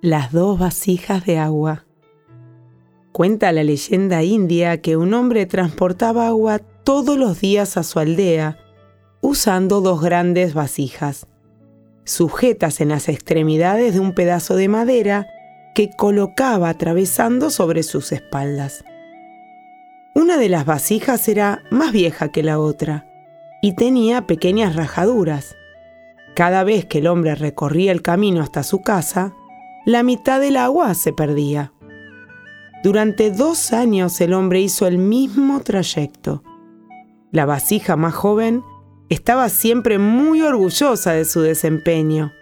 Las dos vasijas de agua. Cuenta la leyenda india que un hombre transportaba agua todos los días a su aldea usando dos grandes vasijas, sujetas en las extremidades de un pedazo de madera que colocaba atravesando sobre sus espaldas. Una de las vasijas era más vieja que la otra y tenía pequeñas rajaduras. Cada vez que el hombre recorría el camino hasta su casa, la mitad del agua se perdía. Durante dos años el hombre hizo el mismo trayecto. La vasija más joven estaba siempre muy orgullosa de su desempeño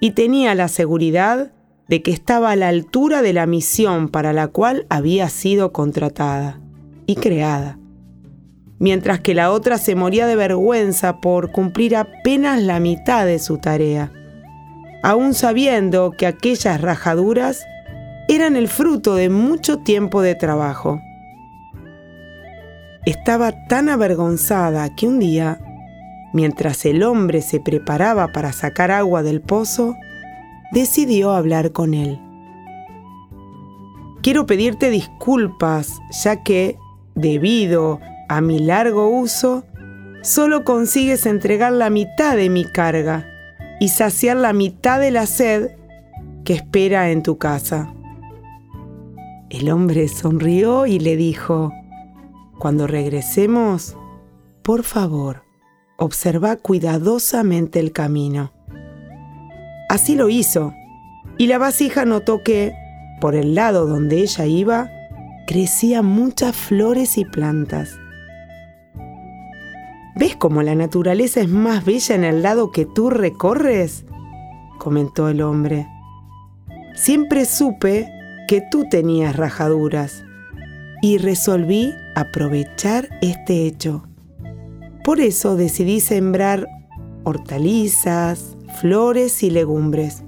y tenía la seguridad de que estaba a la altura de la misión para la cual había sido contratada y creada, mientras que la otra se moría de vergüenza por cumplir apenas la mitad de su tarea aún sabiendo que aquellas rajaduras eran el fruto de mucho tiempo de trabajo. Estaba tan avergonzada que un día, mientras el hombre se preparaba para sacar agua del pozo, decidió hablar con él. Quiero pedirte disculpas, ya que, debido a mi largo uso, solo consigues entregar la mitad de mi carga y saciar la mitad de la sed que espera en tu casa. El hombre sonrió y le dijo, Cuando regresemos, por favor, observa cuidadosamente el camino. Así lo hizo, y la vasija notó que, por el lado donde ella iba, crecían muchas flores y plantas. ¿Ves cómo la naturaleza es más bella en el lado que tú recorres? comentó el hombre. Siempre supe que tú tenías rajaduras y resolví aprovechar este hecho. Por eso decidí sembrar hortalizas, flores y legumbres.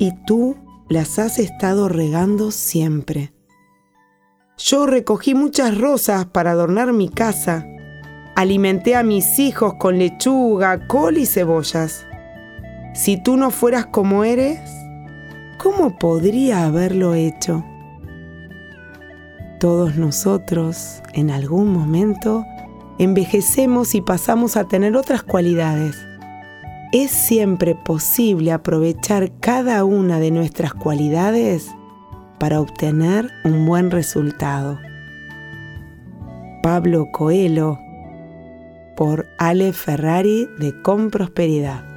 Y tú las has estado regando siempre. Yo recogí muchas rosas para adornar mi casa Alimenté a mis hijos con lechuga, col y cebollas. Si tú no fueras como eres, ¿cómo podría haberlo hecho? Todos nosotros, en algún momento, envejecemos y pasamos a tener otras cualidades. Es siempre posible aprovechar cada una de nuestras cualidades para obtener un buen resultado. Pablo Coelho por Ale Ferrari de Con Prosperidad.